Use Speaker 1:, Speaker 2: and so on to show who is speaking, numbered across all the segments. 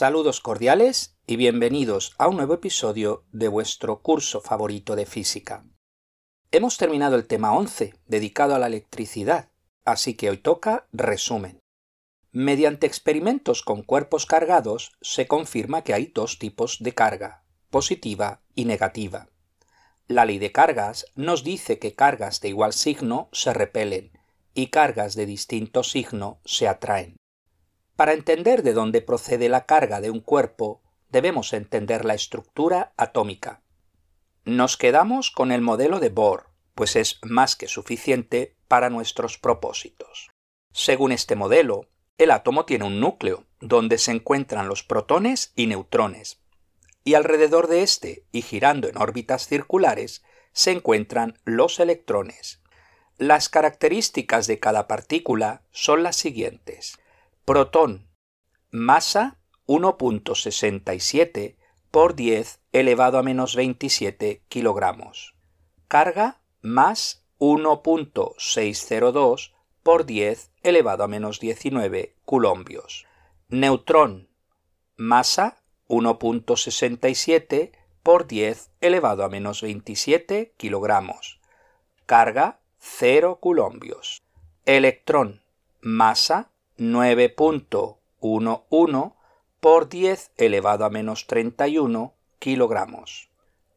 Speaker 1: Saludos cordiales y bienvenidos a un nuevo episodio de vuestro curso favorito de física. Hemos terminado el tema 11, dedicado a la electricidad, así que hoy toca resumen. Mediante experimentos con cuerpos cargados se confirma que hay dos tipos de carga, positiva y negativa. La ley de cargas nos dice que cargas de igual signo se repelen y cargas de distinto signo se atraen. Para entender de dónde procede la carga de un cuerpo, debemos entender la estructura atómica. Nos quedamos con el modelo de Bohr, pues es más que suficiente para nuestros propósitos. Según este modelo, el átomo tiene un núcleo, donde se encuentran los protones y neutrones, y alrededor de éste, y girando en órbitas circulares, se encuentran los electrones. Las características de cada partícula son las siguientes. Protón. Masa 1.67 por 10 elevado a menos 27 kilogramos. Carga más 1.602 por 10 elevado a menos 19 coulombios. Neutrón. Masa 1.67 por 10 elevado a menos 27 kilogramos. Carga 0 coulombios. Electrón. Masa 9.11 por 10 elevado a menos 31 kilogramos.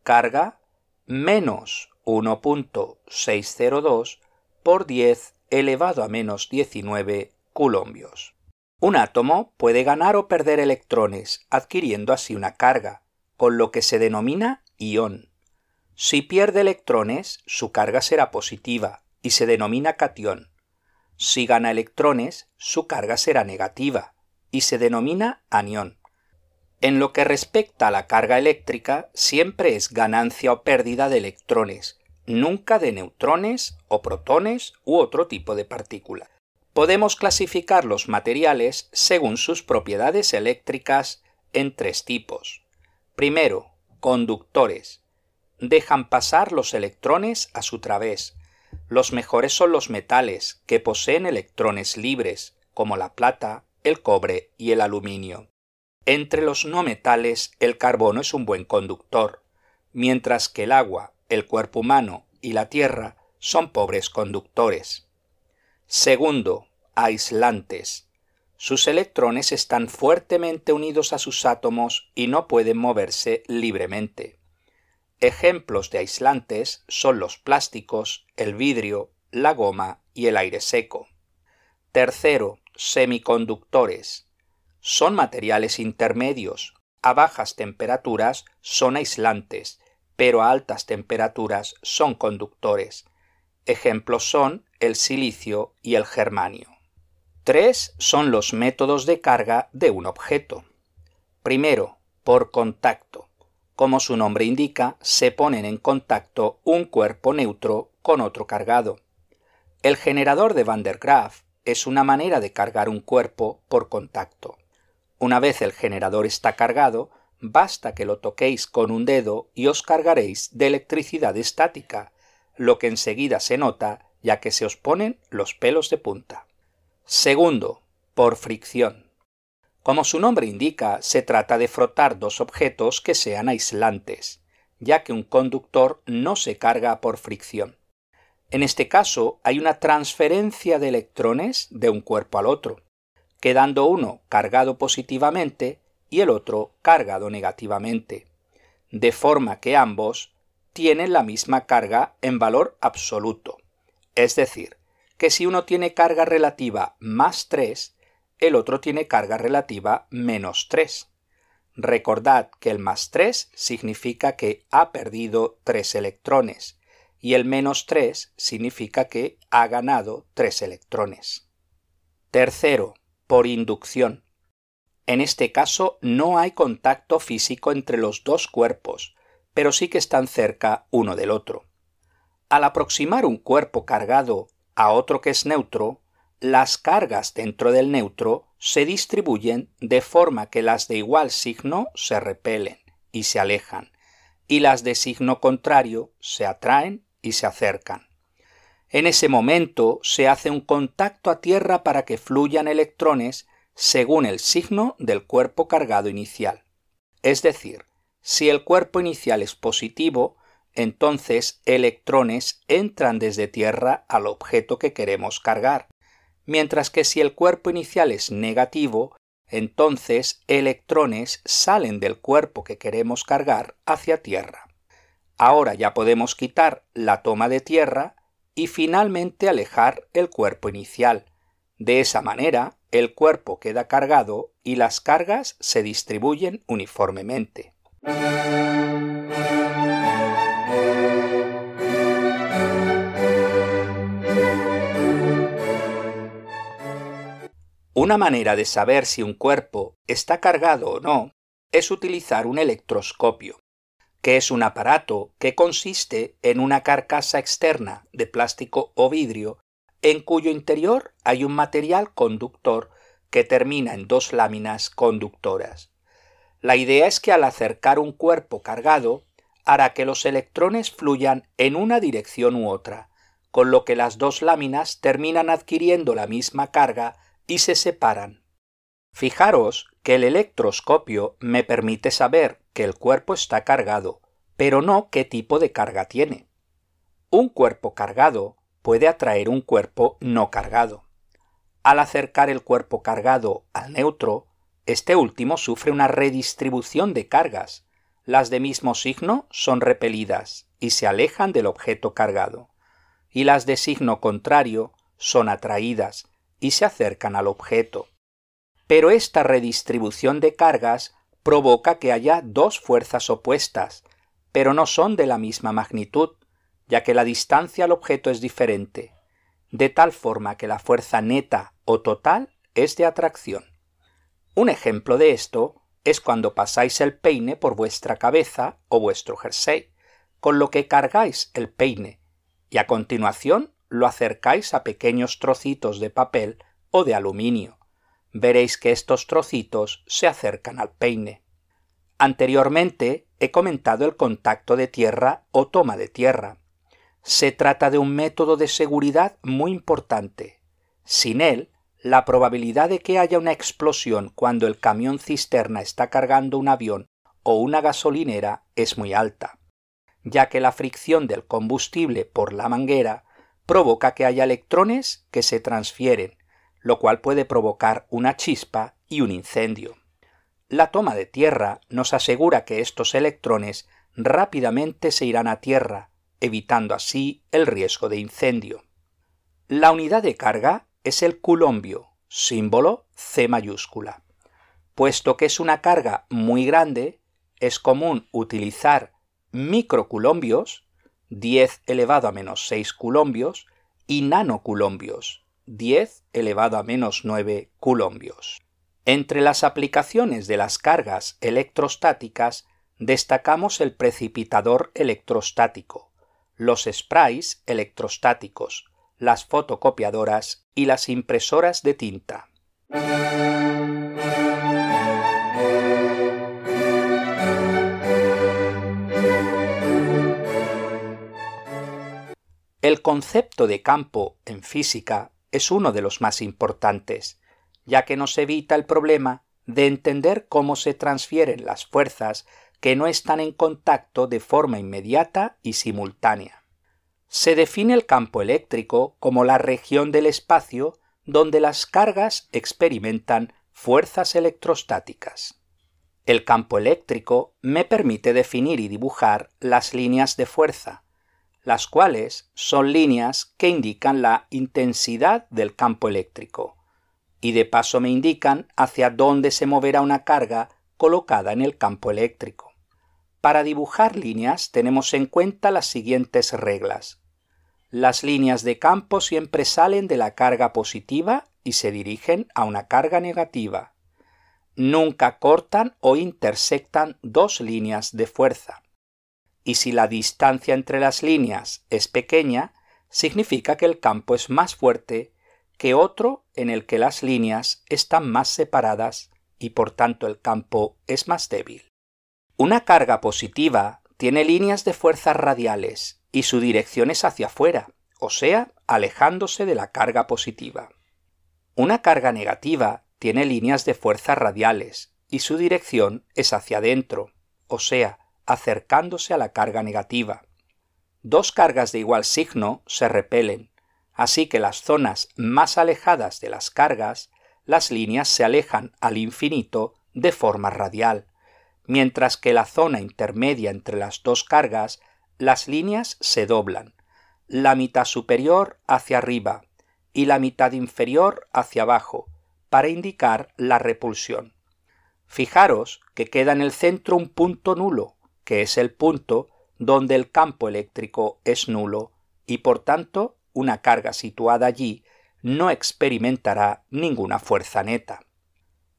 Speaker 1: Carga menos 1.602 por 10 elevado a menos 19 coulombios. Un átomo puede ganar o perder electrones, adquiriendo así una carga, con lo que se denomina ión. Si pierde electrones, su carga será positiva y se denomina catión. Si gana electrones, su carga será negativa y se denomina anión. En lo que respecta a la carga eléctrica, siempre es ganancia o pérdida de electrones, nunca de neutrones o protones u otro tipo de partícula. Podemos clasificar los materiales según sus propiedades eléctricas en tres tipos. Primero, conductores. Dejan pasar los electrones a su través, los mejores son los metales, que poseen electrones libres, como la plata, el cobre y el aluminio. Entre los no metales, el carbono es un buen conductor, mientras que el agua, el cuerpo humano y la tierra son pobres conductores. Segundo, aislantes. Sus electrones están fuertemente unidos a sus átomos y no pueden moverse libremente. Ejemplos de aislantes son los plásticos, el vidrio, la goma y el aire seco. Tercero, semiconductores. Son materiales intermedios. A bajas temperaturas son aislantes, pero a altas temperaturas son conductores. Ejemplos son el silicio y el germanio. Tres son los métodos de carga de un objeto. Primero, por contacto. Como su nombre indica, se ponen en contacto un cuerpo neutro con otro cargado. El generador de Van der Graaf es una manera de cargar un cuerpo por contacto. Una vez el generador está cargado, basta que lo toquéis con un dedo y os cargaréis de electricidad estática, lo que enseguida se nota ya que se os ponen los pelos de punta. Segundo, por fricción. Como su nombre indica, se trata de frotar dos objetos que sean aislantes, ya que un conductor no se carga por fricción. En este caso hay una transferencia de electrones de un cuerpo al otro, quedando uno cargado positivamente y el otro cargado negativamente, de forma que ambos tienen la misma carga en valor absoluto. Es decir, que si uno tiene carga relativa más 3, el otro tiene carga relativa menos 3. Recordad que el más 3 significa que ha perdido 3 electrones y el menos 3 significa que ha ganado 3 electrones. Tercero, por inducción. En este caso no hay contacto físico entre los dos cuerpos, pero sí que están cerca uno del otro. Al aproximar un cuerpo cargado a otro que es neutro, las cargas dentro del neutro se distribuyen de forma que las de igual signo se repelen y se alejan, y las de signo contrario se atraen y se acercan. En ese momento se hace un contacto a tierra para que fluyan electrones según el signo del cuerpo cargado inicial. Es decir, si el cuerpo inicial es positivo, entonces electrones entran desde Tierra al objeto que queremos cargar, mientras que si el cuerpo inicial es negativo, entonces electrones salen del cuerpo que queremos cargar hacia Tierra. Ahora ya podemos quitar la toma de Tierra y finalmente alejar el cuerpo inicial. De esa manera, el cuerpo queda cargado y las cargas se distribuyen uniformemente. Una manera de saber si un cuerpo está cargado o no es utilizar un electroscopio, que es un aparato que consiste en una carcasa externa de plástico o vidrio en cuyo interior hay un material conductor que termina en dos láminas conductoras. La idea es que al acercar un cuerpo cargado hará que los electrones fluyan en una dirección u otra, con lo que las dos láminas terminan adquiriendo la misma carga y se separan. Fijaros que el electroscopio me permite saber que el cuerpo está cargado, pero no qué tipo de carga tiene. Un cuerpo cargado puede atraer un cuerpo no cargado. Al acercar el cuerpo cargado al neutro, este último sufre una redistribución de cargas. Las de mismo signo son repelidas y se alejan del objeto cargado, y las de signo contrario son atraídas y se acercan al objeto. Pero esta redistribución de cargas provoca que haya dos fuerzas opuestas, pero no son de la misma magnitud, ya que la distancia al objeto es diferente, de tal forma que la fuerza neta o total es de atracción. Un ejemplo de esto es cuando pasáis el peine por vuestra cabeza o vuestro jersey, con lo que cargáis el peine, y a continuación lo acercáis a pequeños trocitos de papel o de aluminio. Veréis que estos trocitos se acercan al peine. Anteriormente he comentado el contacto de tierra o toma de tierra. Se trata de un método de seguridad muy importante. Sin él, la probabilidad de que haya una explosión cuando el camión cisterna está cargando un avión o una gasolinera es muy alta, ya que la fricción del combustible por la manguera provoca que haya electrones que se transfieren, lo cual puede provocar una chispa y un incendio. La toma de tierra nos asegura que estos electrones rápidamente se irán a tierra, evitando así el riesgo de incendio. La unidad de carga es el culombio, símbolo C mayúscula. Puesto que es una carga muy grande, es común utilizar microculombios 10 elevado a menos 6 culombios, y nanoculombios, 10 elevado a menos 9 culombios. Entre las aplicaciones de las cargas electrostáticas destacamos el precipitador electrostático, los sprays electrostáticos, las fotocopiadoras y las impresoras de tinta. El concepto de campo en física es uno de los más importantes, ya que nos evita el problema de entender cómo se transfieren las fuerzas que no están en contacto de forma inmediata y simultánea. Se define el campo eléctrico como la región del espacio donde las cargas experimentan fuerzas electrostáticas. El campo eléctrico me permite definir y dibujar las líneas de fuerza, las cuales son líneas que indican la intensidad del campo eléctrico, y de paso me indican hacia dónde se moverá una carga colocada en el campo eléctrico. Para dibujar líneas tenemos en cuenta las siguientes reglas. Las líneas de campo siempre salen de la carga positiva y se dirigen a una carga negativa. Nunca cortan o intersectan dos líneas de fuerza y si la distancia entre las líneas es pequeña, significa que el campo es más fuerte que otro en el que las líneas están más separadas y por tanto el campo es más débil. Una carga positiva tiene líneas de fuerzas radiales y su dirección es hacia afuera, o sea, alejándose de la carga positiva. Una carga negativa tiene líneas de fuerza radiales y su dirección es hacia adentro, o sea, acercándose a la carga negativa. Dos cargas de igual signo se repelen, así que las zonas más alejadas de las cargas, las líneas se alejan al infinito de forma radial, mientras que la zona intermedia entre las dos cargas, las líneas se doblan, la mitad superior hacia arriba y la mitad inferior hacia abajo, para indicar la repulsión. Fijaros que queda en el centro un punto nulo, que es el punto donde el campo eléctrico es nulo y por tanto una carga situada allí no experimentará ninguna fuerza neta.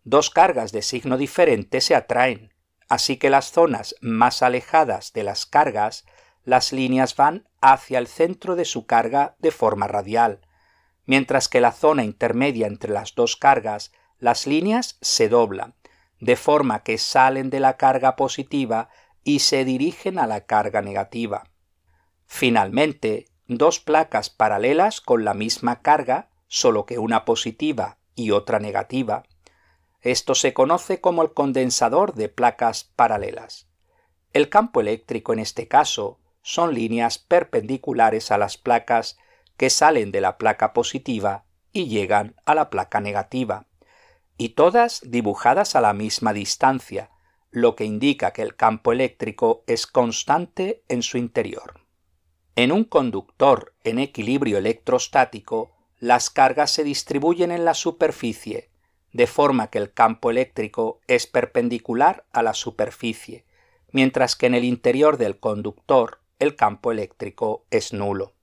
Speaker 1: Dos cargas de signo diferente se atraen, así que las zonas más alejadas de las cargas, las líneas van hacia el centro de su carga de forma radial, mientras que la zona intermedia entre las dos cargas, las líneas se doblan, de forma que salen de la carga positiva y se dirigen a la carga negativa. Finalmente, dos placas paralelas con la misma carga, solo que una positiva y otra negativa. Esto se conoce como el condensador de placas paralelas. El campo eléctrico en este caso son líneas perpendiculares a las placas que salen de la placa positiva y llegan a la placa negativa, y todas dibujadas a la misma distancia, lo que indica que el campo eléctrico es constante en su interior. En un conductor en equilibrio electrostático, las cargas se distribuyen en la superficie, de forma que el campo eléctrico es perpendicular a la superficie, mientras que en el interior del conductor el campo eléctrico es nulo.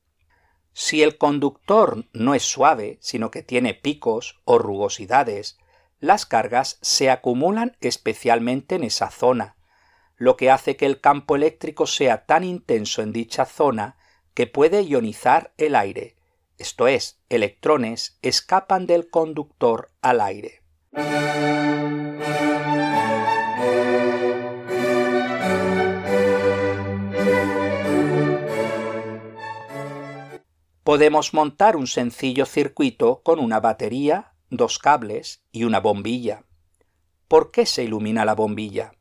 Speaker 1: Si el conductor no es suave, sino que tiene picos o rugosidades, las cargas se acumulan especialmente en esa zona, lo que hace que el campo eléctrico sea tan intenso en dicha zona que puede ionizar el aire, esto es, electrones escapan del conductor al aire. Podemos montar un sencillo circuito con una batería, dos cables y una bombilla. ¿Por qué se ilumina la bombilla?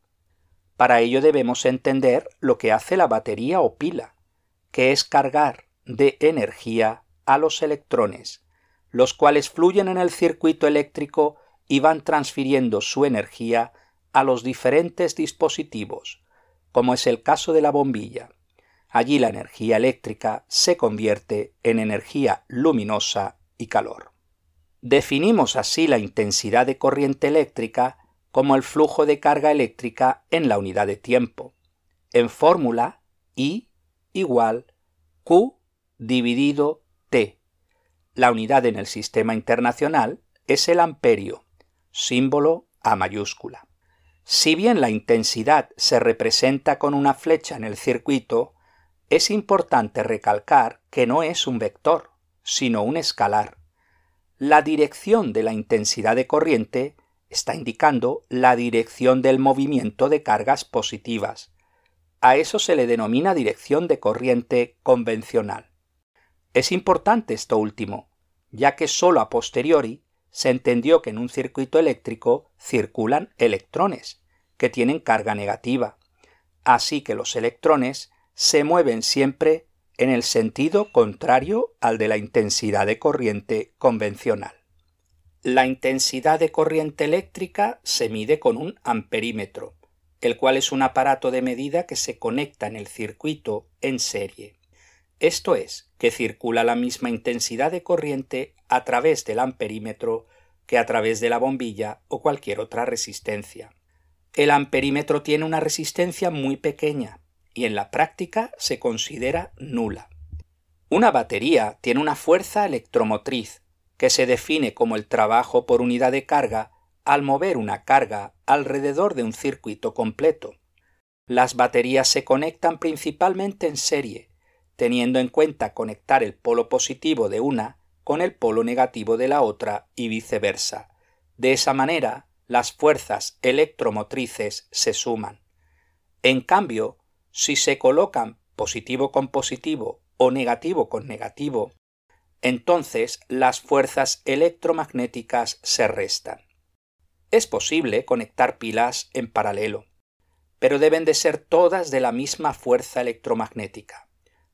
Speaker 1: Para ello debemos entender lo que hace la batería o pila, que es cargar de energía a los electrones, los cuales fluyen en el circuito eléctrico y van transfiriendo su energía a los diferentes dispositivos, como es el caso de la bombilla. Allí la energía eléctrica se convierte en energía luminosa y calor. Definimos así la intensidad de corriente eléctrica como el flujo de carga eléctrica en la unidad de tiempo. En fórmula I igual Q dividido T. La unidad en el sistema internacional es el amperio, símbolo A mayúscula. Si bien la intensidad se representa con una flecha en el circuito, es importante recalcar que no es un vector, sino un escalar. La dirección de la intensidad de corriente está indicando la dirección del movimiento de cargas positivas. A eso se le denomina dirección de corriente convencional. Es importante esto último, ya que sólo a posteriori se entendió que en un circuito eléctrico circulan electrones, que tienen carga negativa, así que los electrones se mueven siempre en el sentido contrario al de la intensidad de corriente convencional. La intensidad de corriente eléctrica se mide con un amperímetro, el cual es un aparato de medida que se conecta en el circuito en serie. Esto es, que circula la misma intensidad de corriente a través del amperímetro que a través de la bombilla o cualquier otra resistencia. El amperímetro tiene una resistencia muy pequeña, y en la práctica se considera nula. Una batería tiene una fuerza electromotriz que se define como el trabajo por unidad de carga al mover una carga alrededor de un circuito completo. Las baterías se conectan principalmente en serie, teniendo en cuenta conectar el polo positivo de una con el polo negativo de la otra y viceversa. De esa manera, las fuerzas electromotrices se suman. En cambio, si se colocan positivo con positivo o negativo con negativo, entonces las fuerzas electromagnéticas se restan. Es posible conectar pilas en paralelo, pero deben de ser todas de la misma fuerza electromagnética,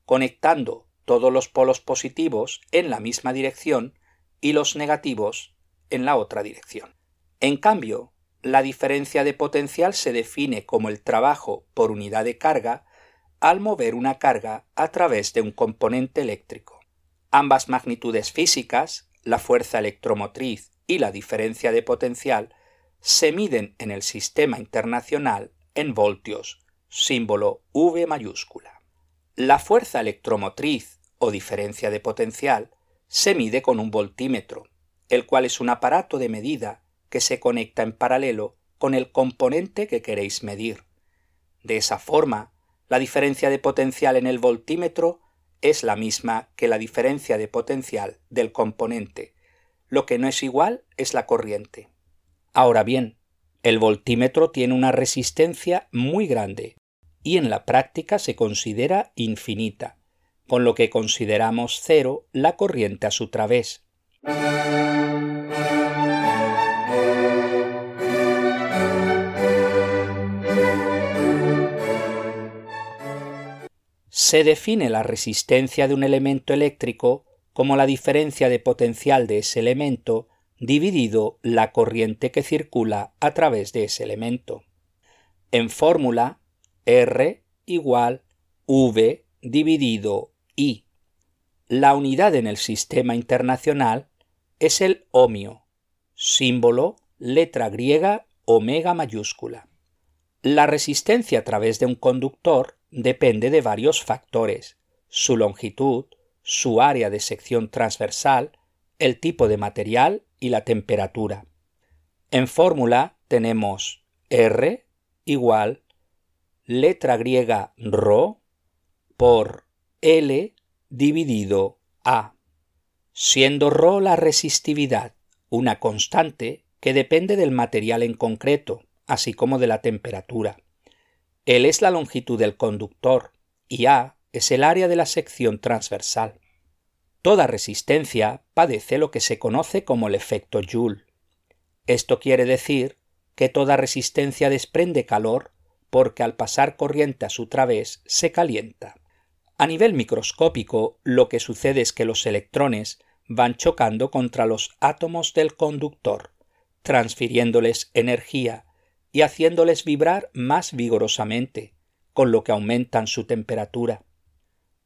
Speaker 1: conectando todos los polos positivos en la misma dirección y los negativos en la otra dirección. En cambio, la diferencia de potencial se define como el trabajo por unidad de carga al mover una carga a través de un componente eléctrico. Ambas magnitudes físicas, la fuerza electromotriz y la diferencia de potencial, se miden en el sistema internacional en voltios, símbolo V mayúscula. La fuerza electromotriz o diferencia de potencial se mide con un voltímetro, el cual es un aparato de medida que se conecta en paralelo con el componente que queréis medir. De esa forma, la diferencia de potencial en el voltímetro es la misma que la diferencia de potencial del componente. Lo que no es igual es la corriente. Ahora bien, el voltímetro tiene una resistencia muy grande y en la práctica se considera infinita, con lo que consideramos cero la corriente a su través. Se define la resistencia de un elemento eléctrico como la diferencia de potencial de ese elemento dividido la corriente que circula a través de ese elemento. En fórmula, R igual V dividido I. La unidad en el sistema internacional es el ohmio, símbolo letra griega omega mayúscula. La resistencia a través de un conductor depende de varios factores, su longitud, su área de sección transversal, el tipo de material y la temperatura. En fórmula tenemos R igual letra griega ρ por L dividido A, siendo ρ la resistividad, una constante que depende del material en concreto, así como de la temperatura. L es la longitud del conductor y A es el área de la sección transversal. Toda resistencia padece lo que se conoce como el efecto Joule. Esto quiere decir que toda resistencia desprende calor porque al pasar corriente a su través se calienta. A nivel microscópico, lo que sucede es que los electrones van chocando contra los átomos del conductor, transfiriéndoles energía y haciéndoles vibrar más vigorosamente, con lo que aumentan su temperatura.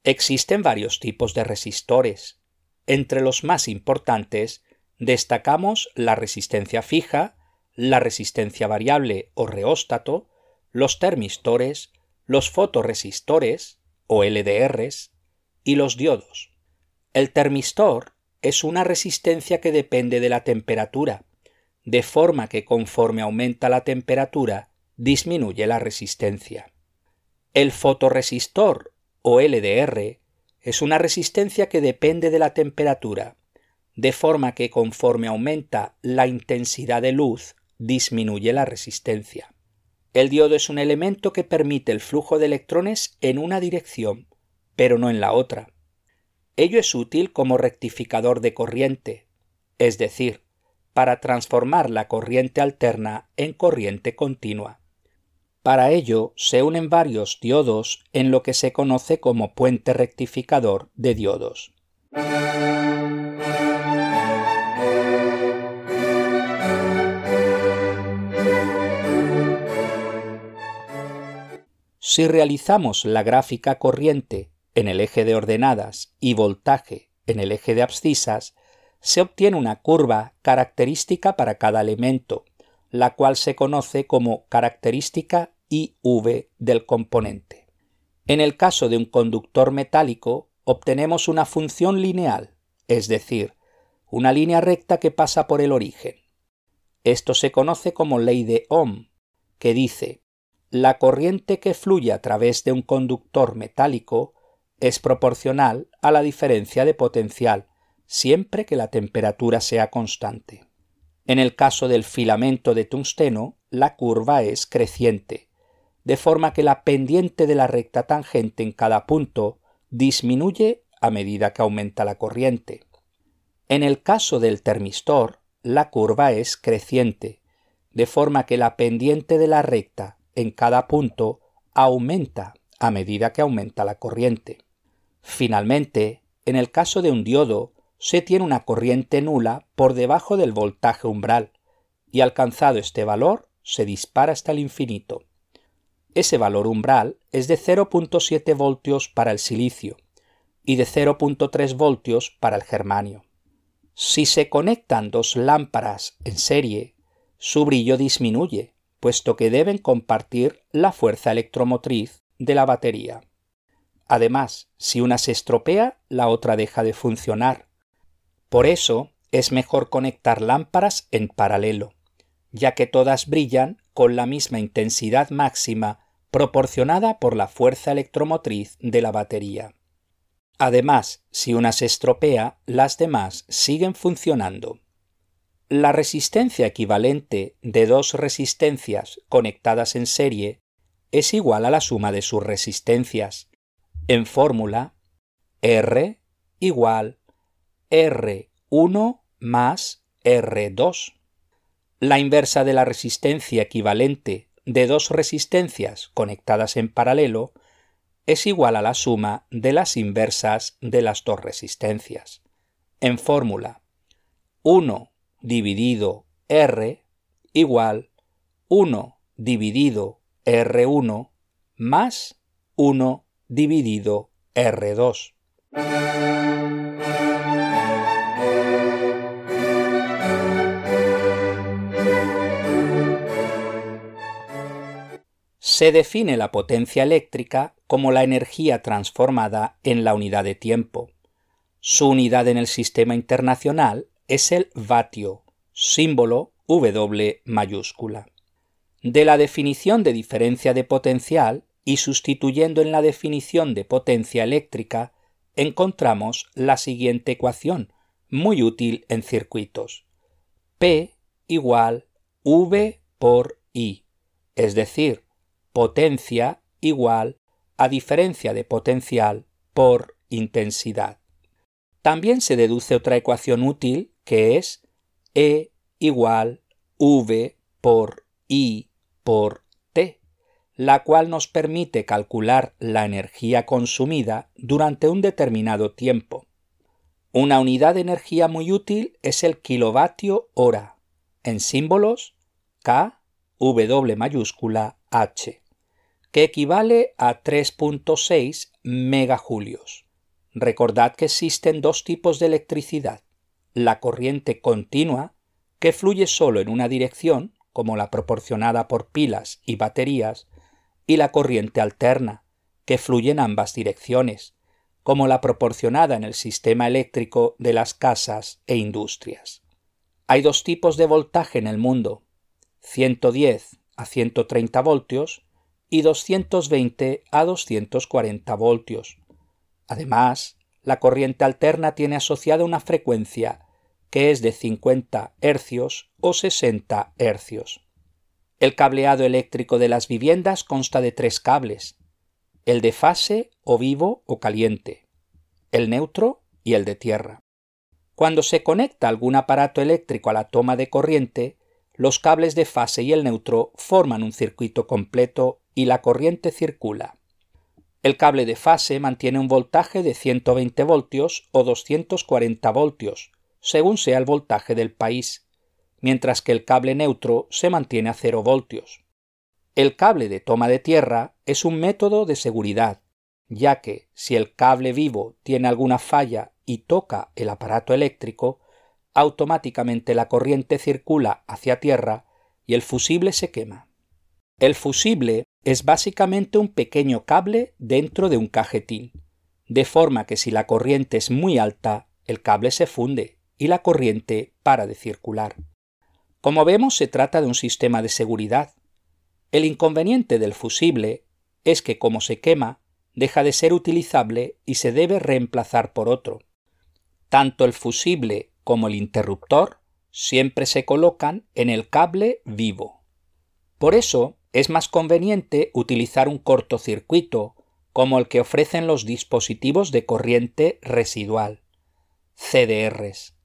Speaker 1: Existen varios tipos de resistores. Entre los más importantes destacamos la resistencia fija, la resistencia variable o reóstato, los termistores, los fotoresistores o LDRs y los diodos. El termistor es una resistencia que depende de la temperatura, de forma que conforme aumenta la temperatura disminuye la resistencia. El fotoresistor o LDR es una resistencia que depende de la temperatura, de forma que conforme aumenta la intensidad de luz, disminuye la resistencia. El diodo es un elemento que permite el flujo de electrones en una dirección, pero no en la otra. Ello es útil como rectificador de corriente, es decir, para transformar la corriente alterna en corriente continua. Para ello se unen varios diodos en lo que se conoce como puente rectificador de diodos. Si realizamos la gráfica corriente en el eje de ordenadas y voltaje en el eje de abscisas, se obtiene una curva característica para cada elemento, la cual se conoce como característica IV del componente. En el caso de un conductor metálico, obtenemos una función lineal, es decir, una línea recta que pasa por el origen. Esto se conoce como ley de Ohm, que dice la corriente que fluye a través de un conductor metálico es proporcional a la diferencia de potencial, siempre que la temperatura sea constante. En el caso del filamento de tungsteno, la curva es creciente, de forma que la pendiente de la recta tangente en cada punto disminuye a medida que aumenta la corriente. En el caso del termistor, la curva es creciente, de forma que la pendiente de la recta en cada punto aumenta a medida que aumenta la corriente. Finalmente, en el caso de un diodo, se tiene una corriente nula por debajo del voltaje umbral, y alcanzado este valor, se dispara hasta el infinito. Ese valor umbral es de 0.7 voltios para el silicio y de 0.3 voltios para el germanio. Si se conectan dos lámparas en serie, su brillo disminuye, puesto que deben compartir la fuerza electromotriz de la batería. Además, si una se estropea, la otra deja de funcionar. Por eso es mejor conectar lámparas en paralelo, ya que todas brillan con la misma intensidad máxima proporcionada por la fuerza electromotriz de la batería. Además, si una se estropea, las demás siguen funcionando. La resistencia equivalente de dos resistencias conectadas en serie es igual a la suma de sus resistencias. En fórmula, R igual R1 más R2. La inversa de la resistencia equivalente de dos resistencias conectadas en paralelo es igual a la suma de las inversas de las dos resistencias. En fórmula, 1 dividido R igual 1 dividido R1 más 1 dividido R2. Se define la potencia eléctrica como la energía transformada en la unidad de tiempo. Su unidad en el sistema internacional es el vatio, símbolo W mayúscula. De la definición de diferencia de potencial y sustituyendo en la definición de potencia eléctrica, encontramos la siguiente ecuación, muy útil en circuitos. P igual V por I, es decir, potencia igual a diferencia de potencial por intensidad. También se deduce otra ecuación útil que es E igual V por I por T, la cual nos permite calcular la energía consumida durante un determinado tiempo. Una unidad de energía muy útil es el kilovatio hora, en símbolos K, W mayúscula H, que equivale a 3.6 megajulios. Recordad que existen dos tipos de electricidad, la corriente continua, que fluye solo en una dirección, como la proporcionada por pilas y baterías, y la corriente alterna, que fluye en ambas direcciones, como la proporcionada en el sistema eléctrico de las casas e industrias. Hay dos tipos de voltaje en el mundo, 110 a 130 voltios y 220 a 240 voltios. Además, la corriente alterna tiene asociada una frecuencia que es de 50 hercios o 60 hercios. El cableado eléctrico de las viviendas consta de tres cables, el de fase o vivo o caliente, el neutro y el de tierra. Cuando se conecta algún aparato eléctrico a la toma de corriente, los cables de fase y el neutro forman un circuito completo y la corriente circula. El cable de fase mantiene un voltaje de 120 voltios o 240 voltios, según sea el voltaje del país, mientras que el cable neutro se mantiene a 0 voltios. El cable de toma de tierra es un método de seguridad, ya que si el cable vivo tiene alguna falla y toca el aparato eléctrico, automáticamente la corriente circula hacia tierra y el fusible se quema. El fusible es básicamente un pequeño cable dentro de un cajetín, de forma que si la corriente es muy alta, el cable se funde y la corriente para de circular. Como vemos, se trata de un sistema de seguridad. El inconveniente del fusible es que como se quema, deja de ser utilizable y se debe reemplazar por otro. Tanto el fusible como el interruptor siempre se colocan en el cable vivo. Por eso es más conveniente utilizar un cortocircuito como el que ofrecen los dispositivos de corriente residual, CDRs.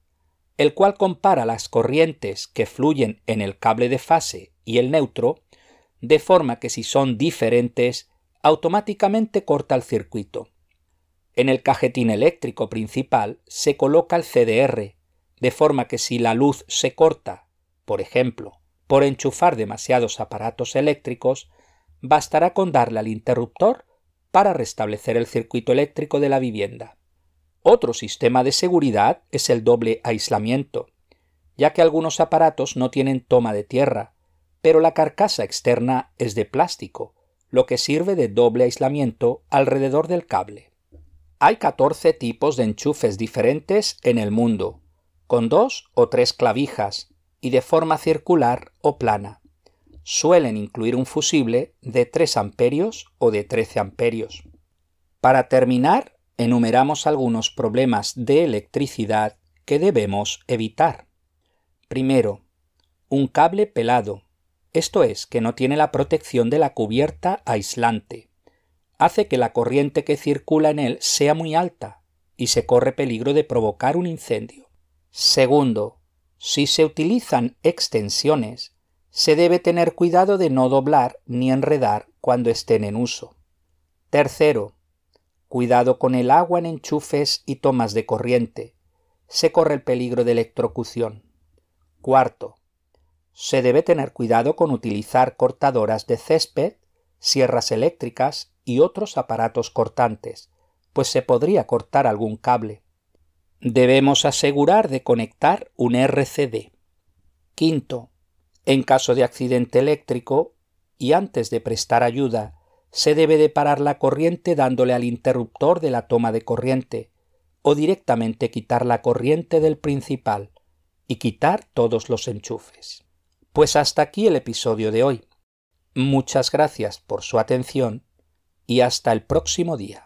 Speaker 1: el cual compara las corrientes que fluyen en el cable de fase y el neutro, de forma que si son diferentes, automáticamente corta el circuito. En el cajetín eléctrico principal se coloca el CDR, de forma que si la luz se corta, por ejemplo, por enchufar demasiados aparatos eléctricos, bastará con darle al interruptor para restablecer el circuito eléctrico de la vivienda. Otro sistema de seguridad es el doble aislamiento, ya que algunos aparatos no tienen toma de tierra, pero la carcasa externa es de plástico, lo que sirve de doble aislamiento alrededor del cable. Hay 14 tipos de enchufes diferentes en el mundo, con dos o tres clavijas y de forma circular o plana. Suelen incluir un fusible de 3 amperios o de 13 amperios. Para terminar, enumeramos algunos problemas de electricidad que debemos evitar. Primero, un cable pelado, esto es, que no tiene la protección de la cubierta aislante. Hace que la corriente que circula en él sea muy alta y se corre peligro de provocar un incendio. Segundo, si se utilizan extensiones, se debe tener cuidado de no doblar ni enredar cuando estén en uso. Tercero, Cuidado con el agua en enchufes y tomas de corriente. Se corre el peligro de electrocución. Cuarto. Se debe tener cuidado con utilizar cortadoras de césped, sierras eléctricas y otros aparatos cortantes, pues se podría cortar algún cable. Debemos asegurar de conectar un RCD. Quinto. En caso de accidente eléctrico y antes de prestar ayuda, se debe de parar la corriente dándole al interruptor de la toma de corriente, o directamente quitar la corriente del principal y quitar todos los enchufes. Pues hasta aquí el episodio de hoy. Muchas gracias por su atención y hasta el próximo día.